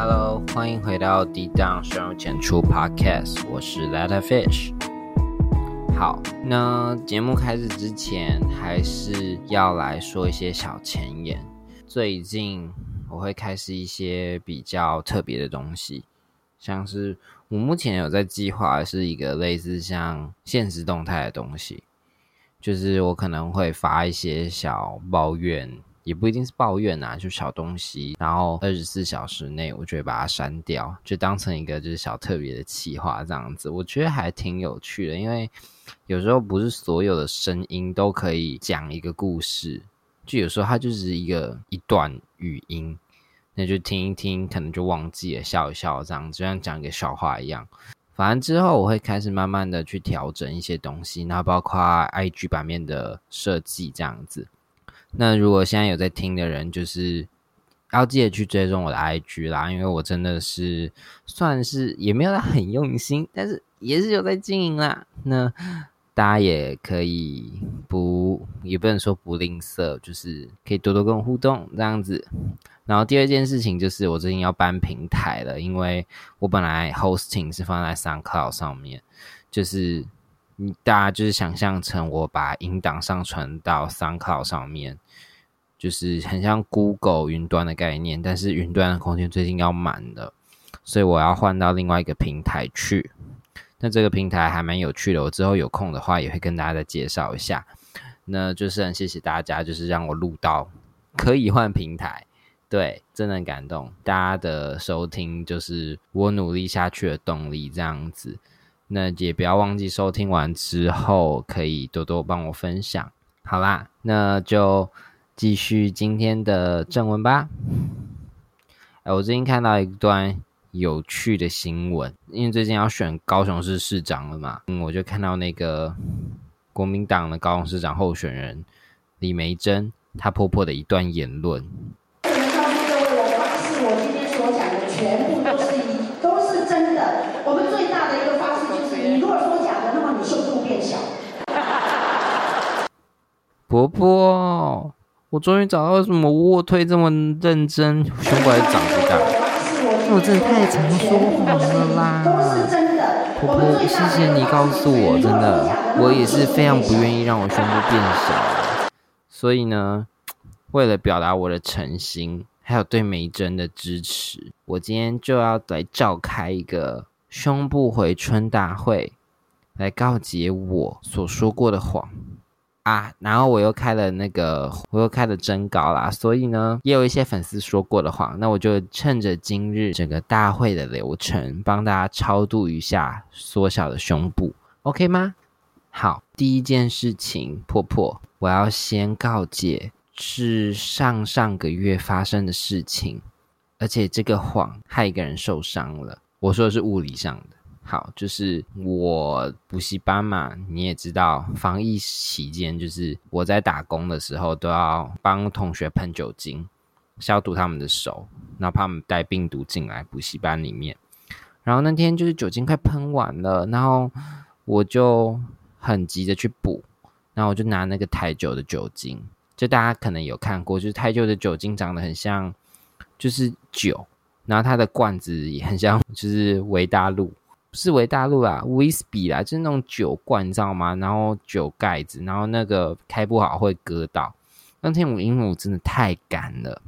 Hello，欢迎回到低档深入浅出 Podcast，我是 Letter Fish。好，那节目开始之前，还是要来说一些小前言。最近我会开始一些比较特别的东西，像是我目前有在计划是一个类似像现实动态的东西，就是我可能会发一些小抱怨。也不一定是抱怨呐，就小东西，然后二十四小时内，我就会把它删掉，就当成一个就是小特别的企划这样子。我觉得还挺有趣的，因为有时候不是所有的声音都可以讲一个故事，就有时候它就是一个一段语音，那就听一听，可能就忘记了，笑一笑这样子，就像讲一个笑话一样。反正之后我会开始慢慢的去调整一些东西，那包括 IG 版面的设计这样子。那如果现在有在听的人，就是要记得去追踪我的 IG 啦，因为我真的是算是也没有很用心，但是也是有在经营啦。那大家也可以不，也不能说不吝啬，就是可以多多跟我互动这样子。然后第二件事情就是我最近要搬平台了，因为我本来 hosting 是放在 SoundCloud 上面，就是。大家就是想象成我把音档上传到 SoundCloud 上面，就是很像 Google 云端的概念，但是云端的空间最近要满了，所以我要换到另外一个平台去。那这个平台还蛮有趣的，我之后有空的话也会跟大家再介绍一下。那就是很谢谢大家，就是让我录到可以换平台，对，真的很感动。大家的收听就是我努力下去的动力，这样子。那也不要忘记收听完之后，可以多多帮我分享。好啦，那就继续今天的正文吧。哎，我最近看到一段有趣的新闻，因为最近要选高雄市市长了嘛，嗯，我就看到那个国民党的高雄市长候选人李梅珍，她婆婆的一段言论。我发誓，我今天所讲的全部都是一都是真的。我们最大的一个。婆婆，我终于找到为什么卧推这么认真，胸部还长不大。我真的太常说谎了啦！婆婆，谢谢你告诉我，真的，我也是非常不愿意让我胸部变小。所以呢，为了表达我的诚心，还有对美珍的支持，我今天就要来召开一个胸部回春大会，来告诫我所说过的谎。啊，然后我又开了那个，我又开了征稿啦，所以呢，也有一些粉丝说过的话，那我就趁着今日整个大会的流程，帮大家超度一下缩小的胸部，OK 吗？好，第一件事情，婆婆，我要先告诫，是上上个月发生的事情，而且这个谎害一个人受伤了，我说的是物理上的。好，就是我补习班嘛，你也知道，防疫期间，就是我在打工的时候，都要帮同学喷酒精，消毒他们的手，然后怕他们带病毒进来补习班里面。然后那天就是酒精快喷完了，然后我就很急着去补，然后我就拿那个台酒的酒精，就大家可能有看过，就是台酒的酒精长得很像，就是酒，然后它的罐子也很像，就是维大陆。不是维大陆啦，whisky 啦，就是那种酒罐，你知道吗？然后酒盖子，然后那个开不好会割到。那天我因为我真的太赶了，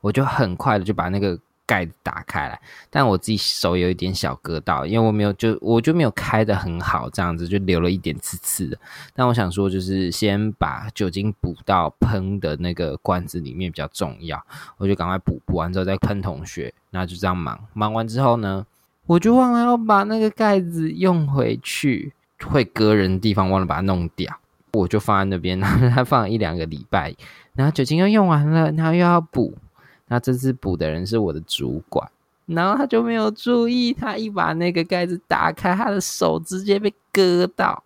我就很快的就把那个盖子打开来，但我自己手有一点小割到，因为我没有就我就没有开的很好，这样子就留了一点刺刺的。但我想说，就是先把酒精补到喷的那个罐子里面比较重要，我就赶快补，补完之后再喷同学，那就这样忙。忙完之后呢？我就忘了要把那个盖子用回去，会割人的地方忘了把它弄掉，我就放在那边，然后它放了一两个礼拜，然后酒精又用完了，然后又要补，那这次补的人是我的主管，然后他就没有注意，他一把那个盖子打开，他的手直接被割到，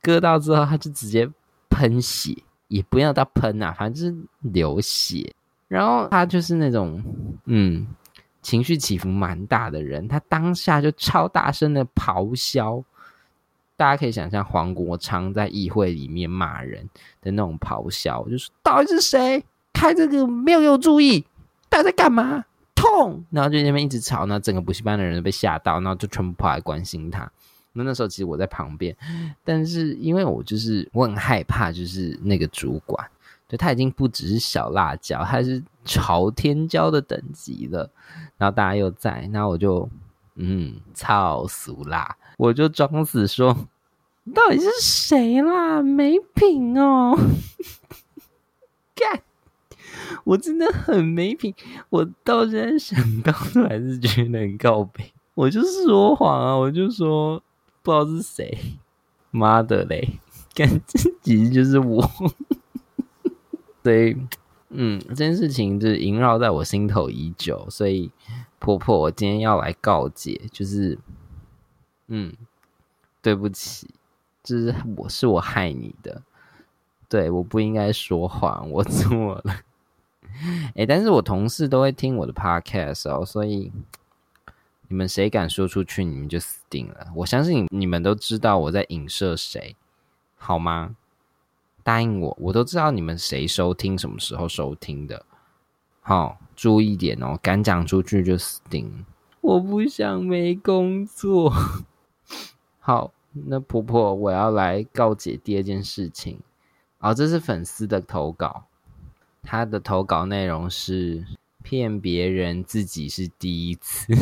割到之后他就直接喷血，也不要他喷啊，反正就是流血，然后他就是那种，嗯。情绪起伏蛮大的人，他当下就超大声的咆哮，大家可以想象黄国昌在议会里面骂人的那种咆哮，就是到底是谁开这个没有给我注意，大家在干嘛？痛，然后就那边一直吵，那整个补习班的人都被吓到，然后就全部跑来关心他。那那时候其实我在旁边，但是因为我就是我很害怕，就是那个主管，就他已经不只是小辣椒，他是朝天椒的等级了。然后大家又在，那我就嗯，操俗啦，我就装死说，到底是谁啦？没品哦，干！我真的很没品，我到现在想到都还是觉得很告白。我就说谎啊，我就说不知道是谁，妈的嘞，感觉其实就是我。所以，嗯，这件事情就是萦绕在我心头已久。所以，婆婆，我今天要来告解，就是，嗯，对不起，就是我是我害你的，对，我不应该说谎，我错了。哎，但是我同事都会听我的 podcast 哦，所以你们谁敢说出去，你们就死定了。我相信你们都知道我在影射谁，好吗？答应我，我都知道你们谁收听，什么时候收听的。好，注意点哦，敢讲出去就死定。我不想没工作。好，那婆婆，我要来告解第二件事情。哦，这是粉丝的投稿。他的投稿内容是骗别人自己是第一次，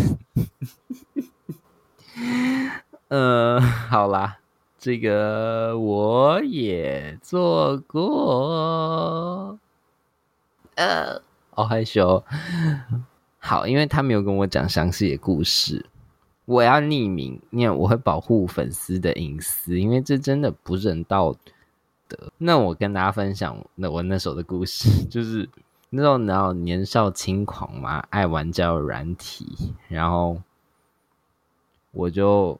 呃，好啦，这个我也做过，呃，好害羞。好，因为他没有跟我讲详细的故事，我要匿名，因为我会保护粉丝的隐私，因为这真的不人道德。那我跟大家分享那我那时候的故事，就是那时候然后年少轻狂嘛，爱玩交友软体，然后我就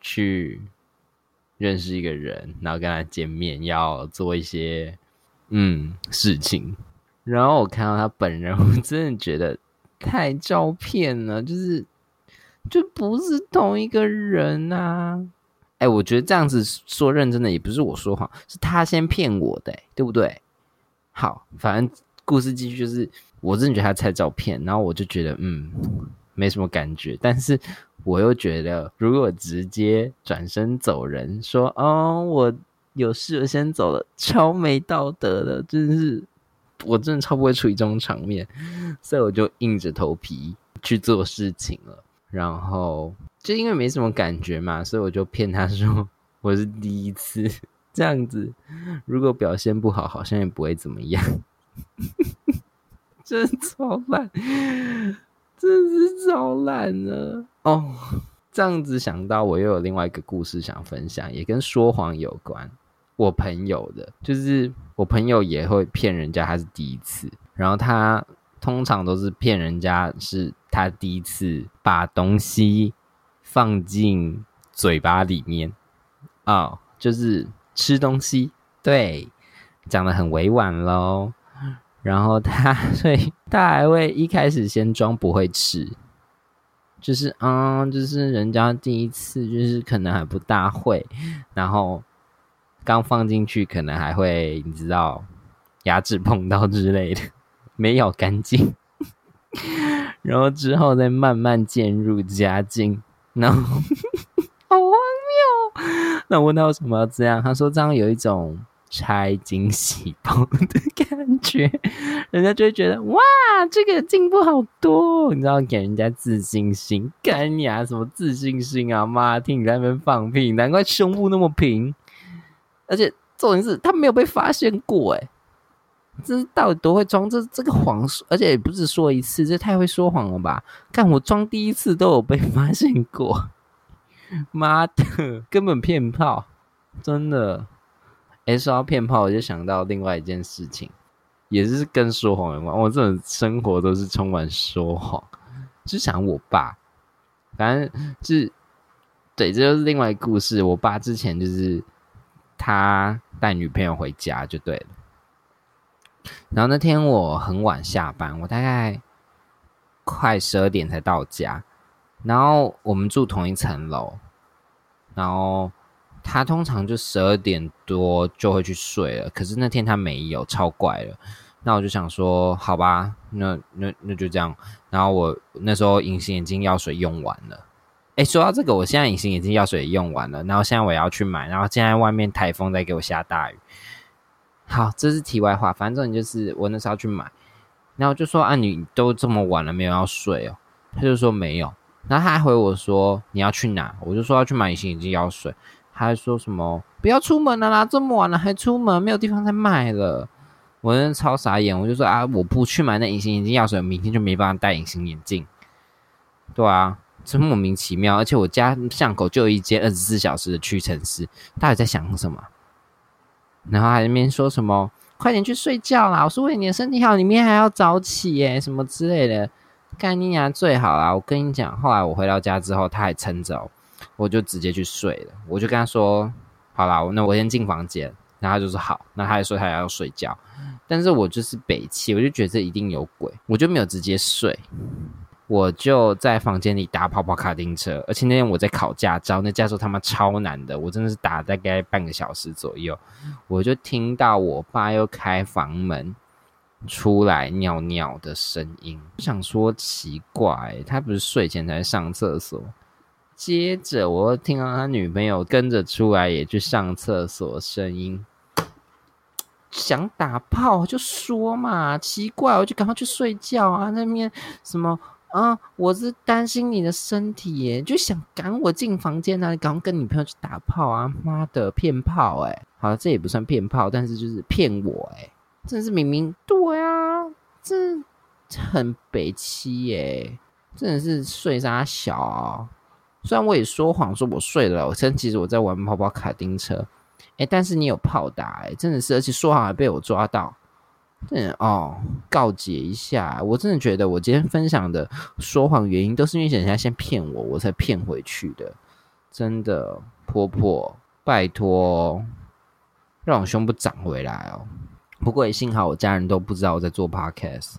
去认识一个人，然后跟他见面，要做一些嗯事情，然后我看到他本人，我真的觉得太照片了，就是就不是同一个人啊。哎，我觉得这样子说认真的也不是我说谎，是他先骗我的，对不对？好，反正故事继续，就是我真的觉得他太照片，然后我就觉得嗯，没什么感觉，但是我又觉得如果直接转身走人，说哦我有事我先走了，超没道德的，真是我真的超不会处理这种场面，所以我就硬着头皮去做事情了，然后。就因为没什么感觉嘛，所以我就骗他说我是第一次这样子。如果表现不好，好像也不会怎么样。真超烂，真是超烂了哦！这样子想到，我又有另外一个故事想分享，也跟说谎有关。我朋友的，就是我朋友也会骗人家他是第一次，然后他通常都是骗人家是他第一次把东西。放进嘴巴里面哦，就是吃东西，对，讲的很委婉喽。然后他，所以他还会一开始先装不会吃，就是嗯，就是人家第一次，就是可能还不大会，然后刚放进去，可能还会你知道牙齿碰到之类的，没咬干净，然后之后再慢慢渐入佳境。然后 好荒谬！那问他为什么要这样？他说这样有一种拆惊喜包的感觉，人家就会觉得哇，这个进步好多，你知道，给人家自信心。干你啊，什么自信心啊？妈，听你在那边放屁，难怪胸部那么平。而且重点是他没有被发现过，哎，这到底多会装？这这个谎，而且也不是说一次，这太会说谎了吧？看我装第一次都有被发现过，妈的，根本骗炮，真的。哎，说到骗炮，我就想到另外一件事情，也是跟说谎有关。我这种生活都是充满说谎，就想我爸，反正是对，这就是另外一个故事。我爸之前就是他带女朋友回家就对了。然后那天我很晚下班，我大概快十二点才到家。然后我们住同一层楼，然后他通常就十二点多就会去睡了。可是那天他没有，超怪了。那我就想说，好吧，那那那就这样。然后我那时候隐形眼镜药水用完了。哎，说到这个，我现在隐形眼镜药水也用完了，然后现在我要去买。然后现在外面台风在给我下大雨。好，这是题外话，反正就是我那时候去买，然后就说啊，你都这么晚了，没有要睡哦？他就说没有。然后他还回我说你要去哪？我就说要去买隐形眼镜药水。他还说什么不要出门了啦，这么晚了还出门，没有地方再卖了。我真的超傻眼，我就说啊，我不去买那隐形眼镜药水，明天就没办法戴隐形眼镜。对啊，真莫名其妙。而且我家巷口就有一间二十四小时的屈臣氏，到底在想什么？然后还那边说什么快点去睡觉啦，我是为你的身体好，明天还要早起耶，什么之类的。干你娘，最好啦！我跟你讲，后来我回到家之后，他还撑着，我就直接去睡了。我就跟他说：“好啦，那我先进房间。”然后他就说：“好。”那他还说他要睡觉，但是我就是北气，我就觉得这一定有鬼，我就没有直接睡，我就在房间里打跑跑卡丁车。而且那天我在考驾照，那驾照他妈超难的，我真的是打大概半个小时左右，我就听到我爸又开房门。出来尿尿的声音，我想说奇怪，他不是睡前才上厕所？接着我又听到他女朋友跟着出来也去上厕所，声音想打炮就说嘛，奇怪，我就赶快去睡觉啊！那边什么啊？我是担心你的身体耶，就想赶我进房间啊！你赶快跟女朋友去打炮啊！妈的，骗炮哎！好了，这也不算骗炮，但是就是骗我哎。真是明明对啊，这很北七耶，真的是睡啥小？虽然我也说谎说我睡了，我真其实我在玩跑跑卡丁车，哎，但是你有炮打哎，真的是，而且说谎还被我抓到，嗯哦，告诫一下，我真的觉得我今天分享的说谎原因都是因为人家先骗我，我才骗回去的，真的，婆婆，拜托，让我胸部长回来哦。不过也幸好我家人都不知道我在做 podcast，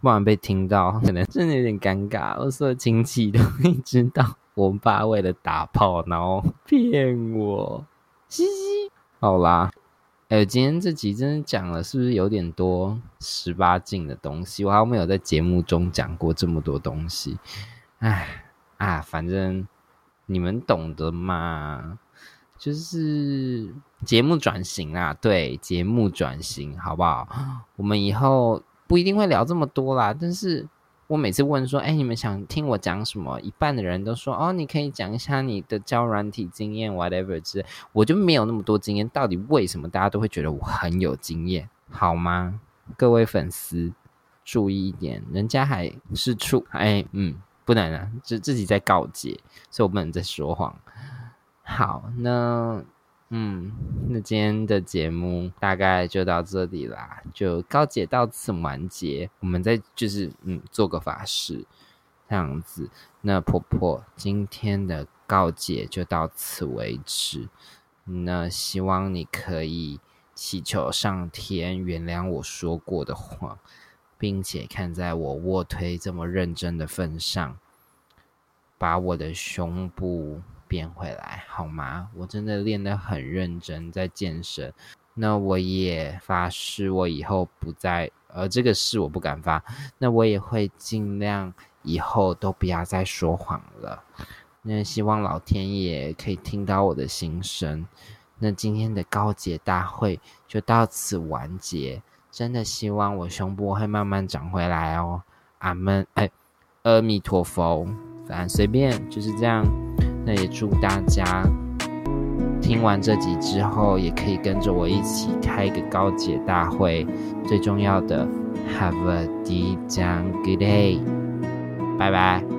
不然被听到可能真的有点尴尬。我所有亲戚都会知道我爸为了打炮然后骗我，嘻嘻。好啦，哎，今天这集真的讲了是不是有点多十八禁的东西？我还没有在节目中讲过这么多东西。唉啊，反正你们懂得嘛。就是节目转型啊，对，节目转型，好不好？我们以后不一定会聊这么多啦。但是我每次问说，哎，你们想听我讲什么？一半的人都说，哦，你可以讲一下你的教软体经验，whatever 之。我就没有那么多经验，到底为什么大家都会觉得我很有经验？好吗？各位粉丝注意一点，人家还是处，哎，嗯，不能啊，就自己在告诫，所以我不能再说谎。好，那嗯，那今天的节目大概就到这里啦，就告解到此完结。我们再就是嗯，做个法事这样子。那婆婆今天的告解就到此为止。那希望你可以祈求上天原谅我说过的话，并且看在我卧推这么认真的份上，把我的胸部。变回来好吗？我真的练得很认真，在健身。那我也发誓，我以后不再……呃，这个誓我不敢发。那我也会尽量以后都不要再说谎了。那希望老天爷可以听到我的心声。那今天的高洁大会就到此完结。真的希望我胸部会慢慢长回来哦。阿门！哎，阿弥陀佛。反正随便，就是这样。那也祝大家听完这集之后，也可以跟着我一起开一个高姐大会。最重要的，Have a day，good day，拜拜。